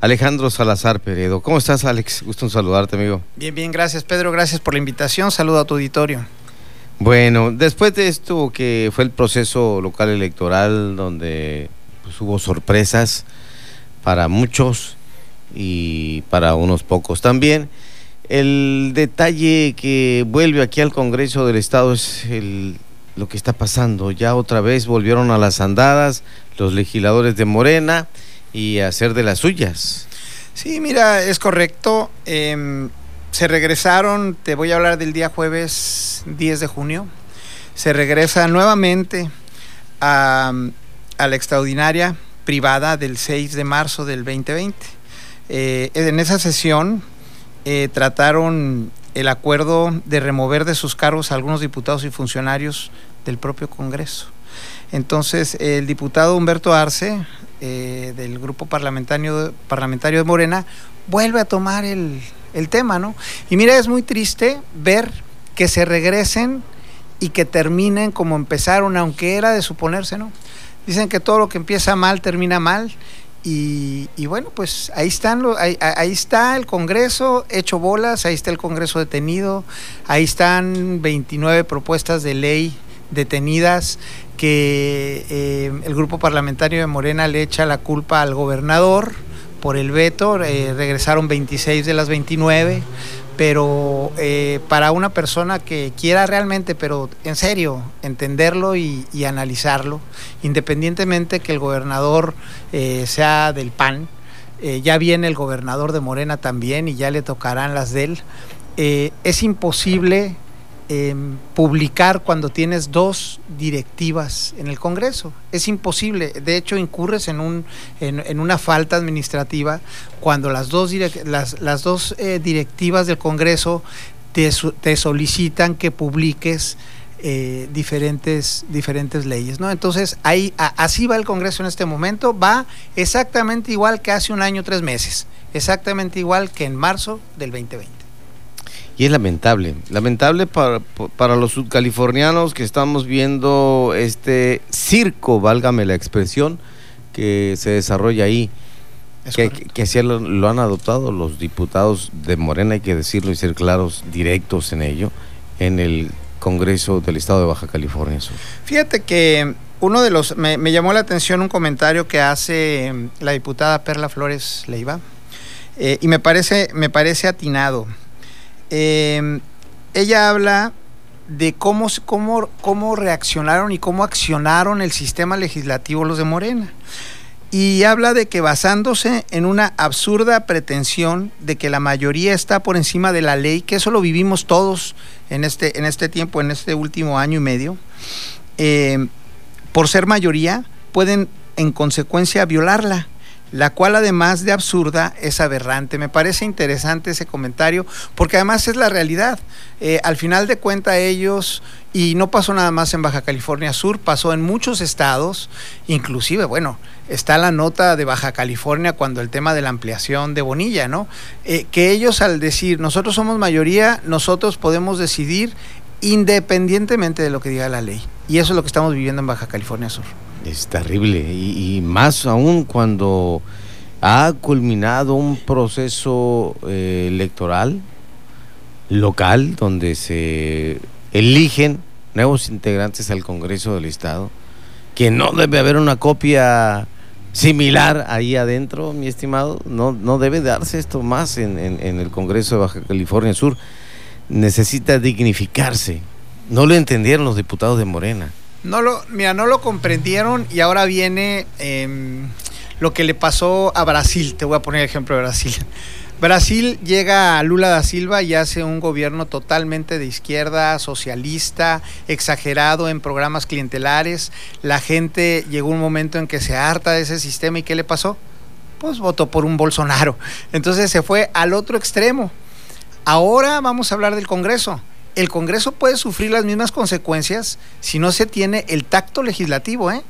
Alejandro Salazar Peredo. ¿Cómo estás, Alex? Gusto en saludarte, amigo. Bien, bien, gracias, Pedro. Gracias por la invitación. Saludo a tu auditorio. Bueno, después de esto que fue el proceso local electoral, donde pues, hubo sorpresas para muchos y para unos pocos también, el detalle que vuelve aquí al Congreso del Estado es el, lo que está pasando. Ya otra vez volvieron a las andadas los legisladores de Morena y hacer de las suyas. Sí, mira, es correcto. Em, se regresaron, te voy a hablar del día jueves 10 de junio, se regresa nuevamente a, la extraordinaria privada del 6 de marzo del 2020. Eh, en esa sesión eh, trataron el acuerdo de remover de sus cargos a algunos diputados y funcionarios del propio Congreso. Entonces, el diputado Humberto Arce eh, del grupo parlamentario, parlamentario de Morena vuelve a tomar el, tema, ¿no? Y mira, es muy triste ver que se regresen y que terminen como empezaron, aunque era de suponerse, ¿no? Dicen que todo lo que empieza mal termina mal. Y, bueno, pues ahí están ahí, ahí, está el Congreso hecho bolas, ahí está el Congreso detenido, ahí están 29 propuestas de ley detenidas que eh, el grupo parlamentario de Morena le echa la culpa al gobernador por el veto, eh, regresaron 26 de las 29, pero eh, para una persona que quiera realmente, pero en serio, entenderlo y, y analizarlo, independientemente que el gobernador sea del PAN, ya viene el gobernador de Morena también y ya le tocarán las de él, es imposible Em, publicar cuando tienes dos directivas en el Congreso. Es imposible. De hecho, incurres en, un, en, una falta administrativa cuando las dos, las, las dos eh, directivas del Congreso te, te solicitan que publiques eh, diferentes, diferentes leyes. ¿no? Entonces, ahí, así va el Congreso en este momento. Va exactamente igual que hace un año, tres meses. Exactamente igual que en marzo del 2020. Y es lamentable, lamentable para, los sudcalifornianos que estamos viendo este circo, válgame la expresión, que se desarrolla ahí. que, que, así lo, han adoptado los diputados de Morena, hay que decirlo y ser claros, directos en ello, en el Congreso del Estado de Baja California Sur. Fíjate que uno de los, me, llamó la atención un comentario que hace mm, la diputada Perla Flores Leiva, eh, y me parece, me parece atinado. Em, ella habla de cómo, cómo, cómo reaccionaron y cómo accionaron el sistema legislativo los de Morena. Y habla de que basándose en una absurda pretensión de que la mayoría está por encima de la ley, que eso lo vivimos todos en este, en este tiempo, en este último año y medio, em, por ser mayoría, pueden en consecuencia violarla la cual además de absurda es aberrante. Me parece interesante ese comentario porque además es la realidad. Eh, al final de cuenta ellos, y no pasó nada más en Baja California Sur, pasó en muchos estados, inclusive, bueno, está la nota de Baja California cuando el tema de la ampliación de Bonilla, ¿no? Eh, que ellos al decir, nosotros somos mayoría, nosotros podemos decidir independientemente de lo que diga la ley. Y eso es lo que estamos viviendo en Baja California Sur. Es terrible. Y, más aún cuando ha culminado un proceso eh, electoral local donde se eligen nuevos integrantes al Congreso del Estado, que no debe haber una copia similar ahí adentro, mi estimado, no, no debe darse esto más en, en el Congreso de Baja California Sur, necesita dignificarse, no lo entendieron los diputados de Morena. No lo, mira, no lo comprendieron y ahora viene em, lo que le pasó a Brasil. Te voy a poner el ejemplo de Brasil. Brasil llega a Lula da Silva y hace un gobierno totalmente de izquierda, socialista, exagerado en programas clientelares. La gente llegó un momento en que se harta de ese sistema y ¿qué le pasó? Pues votó por un Bolsonaro. Entonces se fue al otro extremo. Ahora vamos a hablar del Congreso el Congreso puede sufrir las mismas consecuencias si no se tiene el tacto legislativo, ¿eh?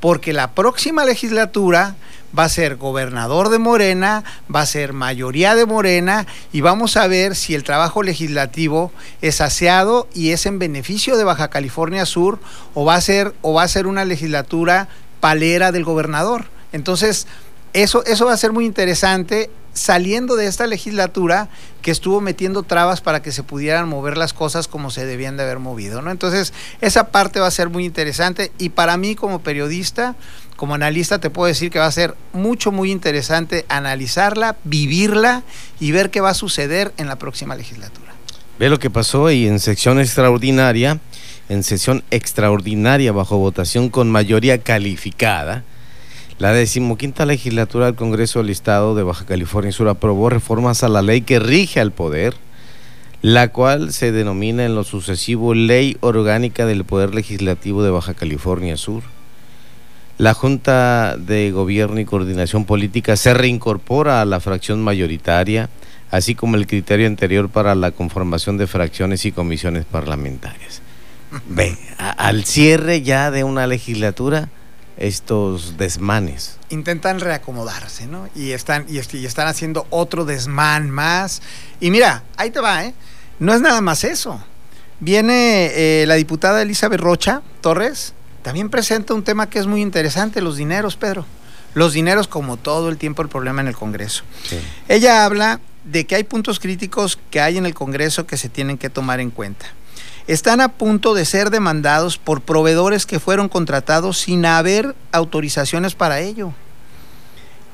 porque la próxima legislatura va a ser gobernador de Morena, va a ser mayoría de Morena y vamos a ver si el trabajo legislativo es aseado y es en beneficio de Baja California Sur o va a ser o va a ser una legislatura palera del gobernador. Entonces, eso, eso va a ser muy interesante saliendo de esta legislatura que estuvo metiendo trabas para que se pudieran mover las cosas como se debían de haber movido, ¿no? Entonces, esa parte va a ser muy interesante y para mí como periodista, como analista te puedo decir que va a ser mucho muy interesante analizarla, vivirla y ver qué va a suceder en la próxima legislatura. Ve lo que pasó y en sección extraordinaria, en sesión extraordinaria bajo votación con mayoría calificada, la decimoquinta legislatura del Congreso del Estado de Baja California Sur aprobó reformas a la ley que rige al poder, la cual se denomina en lo sucesivo Ley Orgánica del Poder Legislativo de Baja California Sur. La Junta de Gobierno y Coordinación Política se reincorpora a la fracción mayoritaria, así como el criterio anterior para la conformación de fracciones y comisiones parlamentarias. Al cierre ya de una legislatura, estos desmanes. Intentan reacomodarse, ¿no? Y están, y, están haciendo otro desmán más. Y mira, ahí te va, ¿eh? No es nada más eso. Viene eh, la diputada Elizabeth Rocha Torres, también presenta un tema que es muy interesante, los dineros, Pedro. Los dineros, como todo el tiempo, el problema en el Congreso. Ella habla de que hay puntos críticos que hay en el Congreso que se tienen que tomar en cuenta están a punto de ser demandados por proveedores que fueron contratados sin haber autorizaciones para ello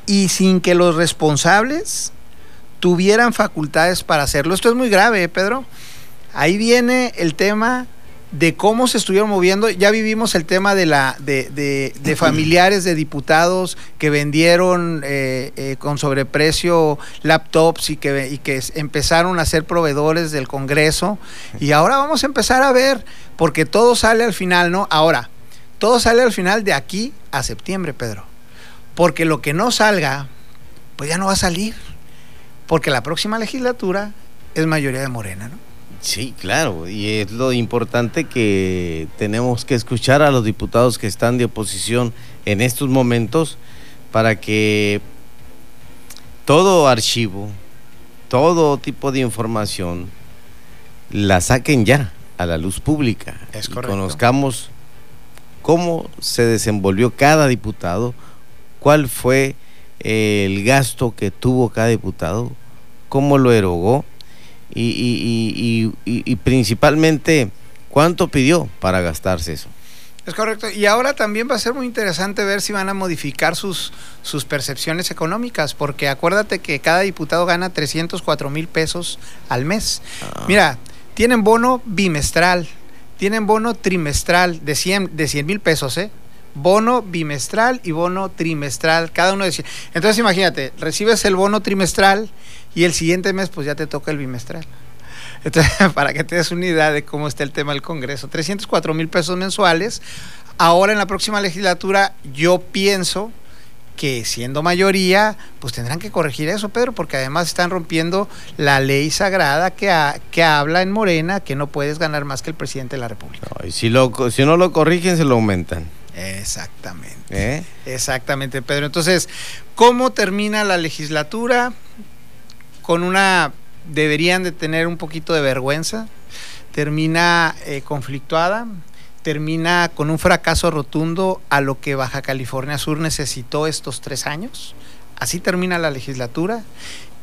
y sin que los responsables tuvieran facultades para hacerlo. Esto es muy grave, ¿eh, Pedro. Ahí viene el tema de cómo se estuvieron moviendo. Ya vivimos el tema de, la, de, de, familiares de diputados que vendieron eh, eh, con sobreprecio laptops y que, y que empezaron a ser proveedores del Congreso. Y ahora vamos a empezar a ver, porque todo sale al final, ¿no? Ahora, todo sale al final de aquí a septiembre, Pedro. Porque lo que no salga, pues ya no va a salir. Porque la próxima legislatura es mayoría de Morena, ¿no? Sí, claro, y es lo importante que tenemos que escuchar a los diputados que están de oposición en estos momentos para que todo archivo, todo tipo de información la saquen ya a la luz pública. Es y conozcamos cómo se desenvolvió cada diputado, cuál fue el gasto que tuvo cada diputado, cómo lo erogó y, y, principalmente cuánto pidió para gastarse eso. Es correcto. Y ahora también va a ser muy interesante ver si van a modificar sus, sus percepciones económicas, porque acuérdate que cada diputado gana 304 mil pesos al mes. Ah. Mira, tienen bono bimestral, tienen bono trimestral de 100 de 100 mil pesos, ¿eh? Bono bimestral y bono trimestral, cada uno de 100. Entonces imagínate, recibes el bono trimestral y el siguiente mes pues ya te toca el bimestral. Entonces, para que te des una idea de cómo está el tema del Congreso, 304 mil pesos mensuales. Ahora en la próxima legislatura yo pienso que siendo mayoría, pues tendrán que corregir eso, Pedro, porque además están rompiendo la ley sagrada que, que habla en Morena que no puedes ganar más que el presidente de la República. y si, lo, si no lo corrigen, se lo aumentan. Exactamente. ¿Eh? Exactamente, Pedro. Entonces, ¿cómo termina la legislatura? con una, deberían de tener un poquito de vergüenza, termina eh, conflictuada, termina con un fracaso rotundo a lo que Baja California Sur necesitó estos tres años. Así termina la legislatura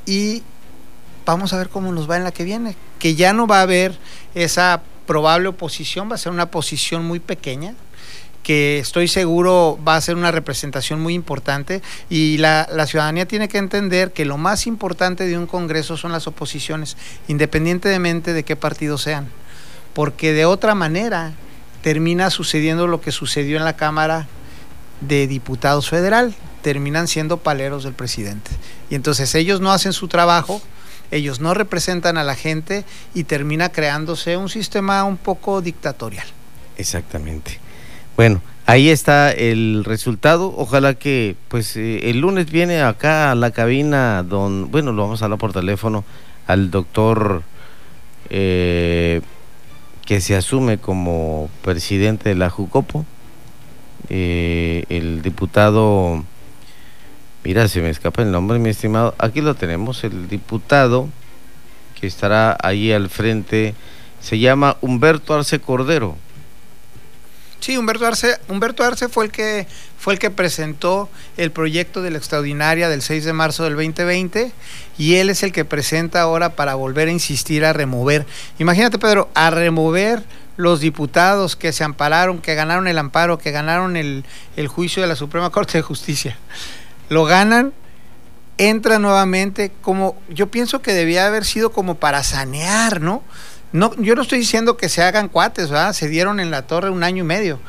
y vamos a ver cómo nos va en la que viene, que ya no va a haber esa probable oposición, va a ser una posición muy pequeña, que estoy seguro va a ser una representación muy importante y la, ciudadanía tiene que entender que lo más importante de un Congreso son las oposiciones, independientemente de qué partido sean, porque de otra manera termina sucediendo lo que sucedió en la Cámara de Diputados Federal, terminan siendo paleros del presidente. Y entonces ellos no hacen su trabajo, ellos no representan a la gente y termina creándose un sistema un poco dictatorial. Exactamente. Bueno, ahí está el resultado. Ojalá que, pues, eh, el lunes viene acá a la cabina, don, bueno, lo vamos a hablar por teléfono, al doctor eh, que se asume como presidente de la Jucopo, eh, el diputado, mira, se me escapa el nombre, mi estimado, aquí lo tenemos, el diputado que estará ahí al frente, se llama Humberto Arce Cordero. Sí, Humberto Arce, Humberto Arce fue el que fue el que presentó el proyecto de la extraordinaria del 6 de marzo del 2020 y él es el que presenta ahora para volver a insistir a remover. Imagínate, Pedro, a remover los diputados que se ampararon, que ganaron el amparo, que ganaron el, el juicio de la Suprema Corte de Justicia. Lo ganan entra nuevamente como yo pienso que debía haber sido como para sanear, ¿no? No, yo no estoy diciendo que se hagan cuates, ¿verdad? Se dieron en la torre un año y medio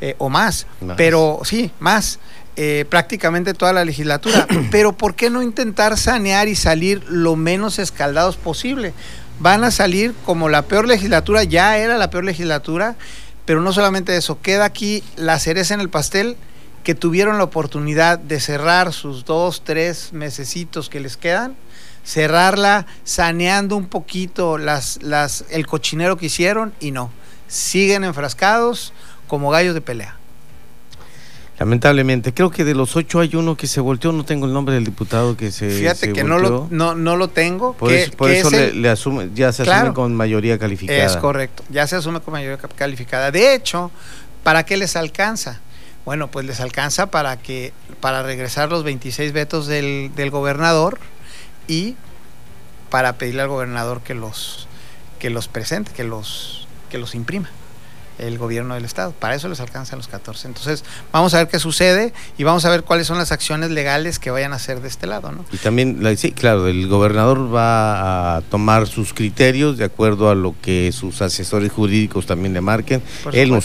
eh, o más, pero sí, más, eh, prácticamente toda la legislatura. pero ¿por qué no intentar sanear y salir lo menos escaldados posible? Van a salir como la peor legislatura, ya era la peor legislatura, pero no solamente eso, queda aquí la cereza en el pastel que tuvieron la oportunidad de cerrar sus dos, tres mesecitos que les quedan cerrarla saneando un poquito las, las, el cochinero que hicieron y no. Siguen enfrascados como gallos de pelea. Lamentablemente, creo que de los ocho hay uno que se volteó, no tengo el nombre del diputado que se Fíjate que no lo, no, no lo tengo. Por eso, le, asume, ya se asume con mayoría calificada. Es correcto, ya se asume con mayoría calificada. De hecho, ¿para qué les alcanza? Bueno, pues les alcanza para que para regresar los 26 vetos del, del gobernador, y para pedirle al gobernador que los, que los presente, que los, que los imprima el gobierno del estado. Para eso les alcanzan los 14. Entonces, vamos a ver qué sucede y vamos a ver cuáles son las acciones legales que vayan a hacer de este lado, ¿no? Y también, sí, claro, el gobernador va a tomar sus criterios de acuerdo a lo que sus asesores jurídicos también le marquen. Él,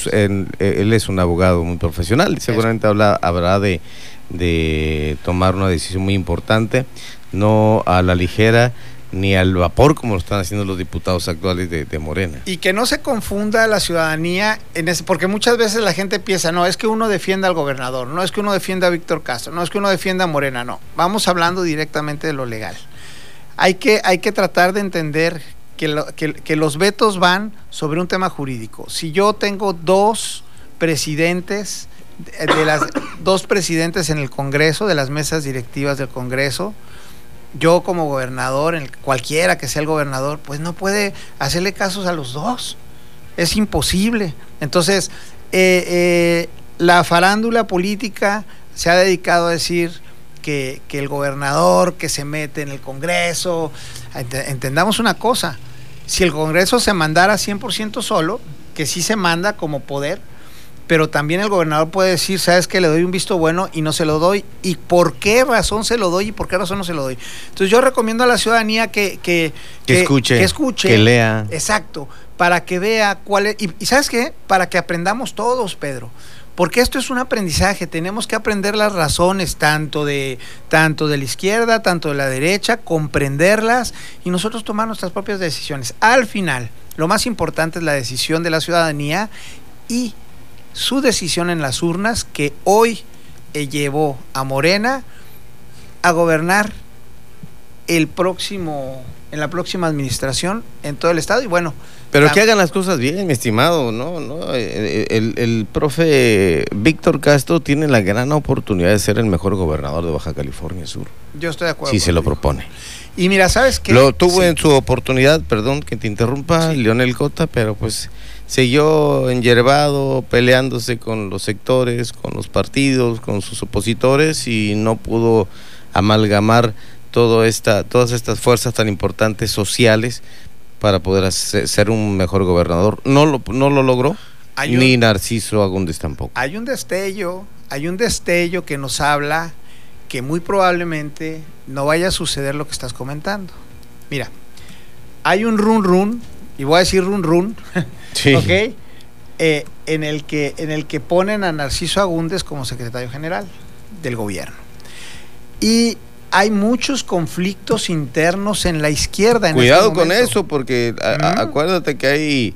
él, es un abogado muy profesional y seguramente habla, habrá de, de tomar una decisión muy importante no a la ligera ni al vapor como lo están haciendo los diputados actuales de, Morena. Y que no se confunda la ciudadanía, en ese, porque muchas veces la gente piensa, no, es que uno defienda al gobernador, no es que uno defienda a Víctor Castro, no es que uno defienda a Morena, no. Vamos hablando directamente de lo legal. Hay que, hay que tratar de entender que, que los vetos van sobre un tema jurídico. Si yo tengo dos presidentes, de las dos presidentes en el Congreso, de las mesas directivas del Congreso, yo como gobernador, el, cualquiera que sea el gobernador, pues no puede hacerle casos a los dos. Es imposible. Entonces, eh, eh, la farándula política se ha dedicado a decir que, el gobernador que se mete en el Congreso, entendamos una cosa, si el Congreso se mandara 100% solo, que sí se manda como poder, pero también el gobernador puede decir, sabes que le doy un visto bueno y no se lo doy, y por qué razón se lo doy y por qué razón no se lo doy. Entonces yo recomiendo a la ciudadanía que, que, escuche, que escuche, que lea. Exacto, para que vea cuál es, y, sabes qué, para que aprendamos todos, Pedro. Porque esto es un aprendizaje, tenemos que aprender las razones tanto de, tanto de la izquierda, tanto de la derecha, comprenderlas y nosotros tomar nuestras propias decisiones. Al final, lo más importante es la decisión de la ciudadanía y su decisión en las urnas que hoy eh, llevó a Morena a gobernar el próximo en la próxima administración en todo el estado. Y bueno pero que hagan las cosas bien mi estimado no no eh, el, el, profe Víctor Castro tiene la gran oportunidad de ser el mejor gobernador de Baja California Sur. Yo estoy de acuerdo si se lo propone y mira sabes que lo tuvo en su oportunidad perdón que te interrumpa Leonel Cota pero pues siguió enyerbado, peleándose con los sectores, con los partidos, con sus opositores y no pudo amalgamar todo esta, todas estas fuerzas tan importantes sociales para poder ser un mejor gobernador. No lo, no lo logró, ni Narciso Agúndez tampoco. Hay un destello, hay un destello que nos habla que muy probablemente no vaya a suceder lo que estás comentando. Mira, hay un run run, y voy a decir run run, ¿Ok? Eh, en, el que, en el que ponen a Narciso Agúndez como secretario general del gobierno. Y hay muchos conflictos internos en la izquierda. En este Cuidado con eso, porque acuérdate que hay,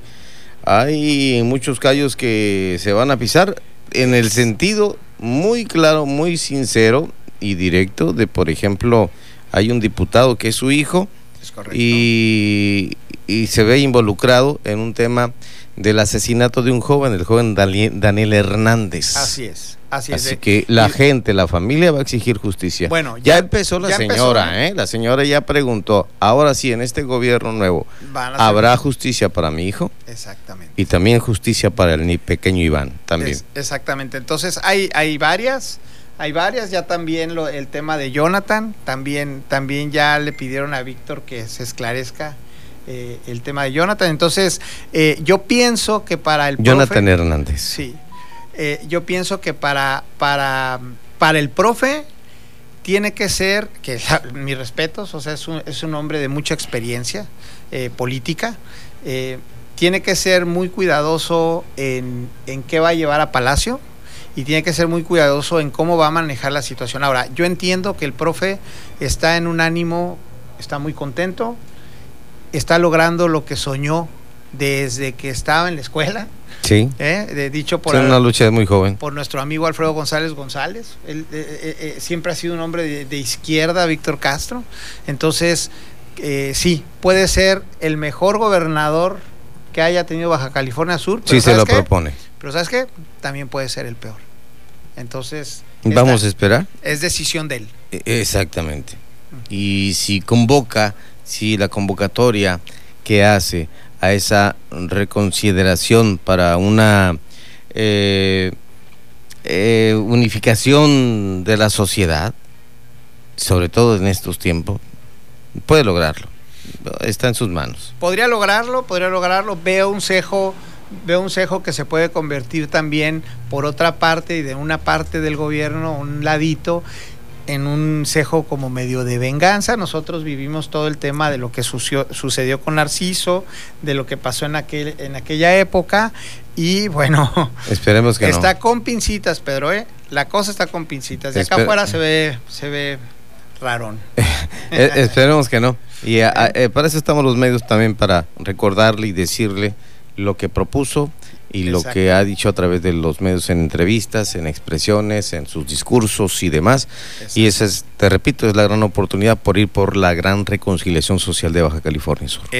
hay muchos callos que se van a pisar en el sentido muy claro, muy sincero y directo de, por ejemplo, hay un diputado que es su hijo. Es. Y, y se ve involucrado en un tema del asesinato de un joven, el joven Daniel Hernández. Así es. Así, es que la gente, la familia va a exigir justicia. Bueno, ya, empezó la señora, ¿eh? La señora ya preguntó, ahora sí, en este gobierno nuevo, ¿habrá justicia para mi hijo? Exactamente. Y también justicia para el pequeño Iván, también. exactamente. Entonces, hay, hay varias, hay varias, ya también lo, el tema de Jonathan, también, también ya le pidieron a Víctor que se esclarezca eh, el tema de Jonathan. Entonces, eh, yo pienso que para el... Jonathan Hernández. Sí. Eh, yo pienso que para, para, para el profe tiene que ser, que mis respetos, o sea, es un, es un hombre de mucha experiencia eh, política, tiene que ser muy cuidadoso en, en qué va a llevar a Palacio y tiene que ser muy cuidadoso en cómo va a manejar la situación. Ahora, yo entiendo que el profe está en un ánimo, está muy contento, está logrando lo que soñó desde que estaba en la escuela, Sí. ¿Eh? dicho por. una lucha muy joven. Por nuestro amigo Alfredo González González. Él eh, eh, siempre ha sido un hombre de, izquierda, Víctor Castro. Entonces, sí, puede ser el mejor gobernador que haya tenido Baja California Sur. sí, se lo propone. Pero ¿sabes qué? También puede ser el peor. Entonces. Vamos a esperar. Es decisión de él. E, exactamente. Y si convoca, si la convocatoria que hace a esa reconsideración para una eh, eh, unificación de la sociedad, sobre todo en estos tiempos, puede lograrlo. Está en sus manos. Podría lograrlo, podría lograrlo. Veo un cejo, veo un cejo que se puede convertir también por otra parte y de una parte del gobierno, un ladito, en un cejo como medio de venganza. Nosotros vivimos todo el tema de lo que sucedió con Narciso, de lo que pasó en, aquel, en aquella época. Y bueno, esperemos que está con pincitas, Pedro, ¿eh? La cosa está con pincitas. De acá afuera se ve, se ve rarón. Eh, esperemos que no. Y eh, para eso estamos los medios también, para recordarle y decirle lo que propuso y lo que ha dicho a través de los medios en entrevistas, en expresiones, en sus discursos y demás. Y esa es, te repito, es la gran oportunidad por ir por la gran reconciliación social de Baja California Sur.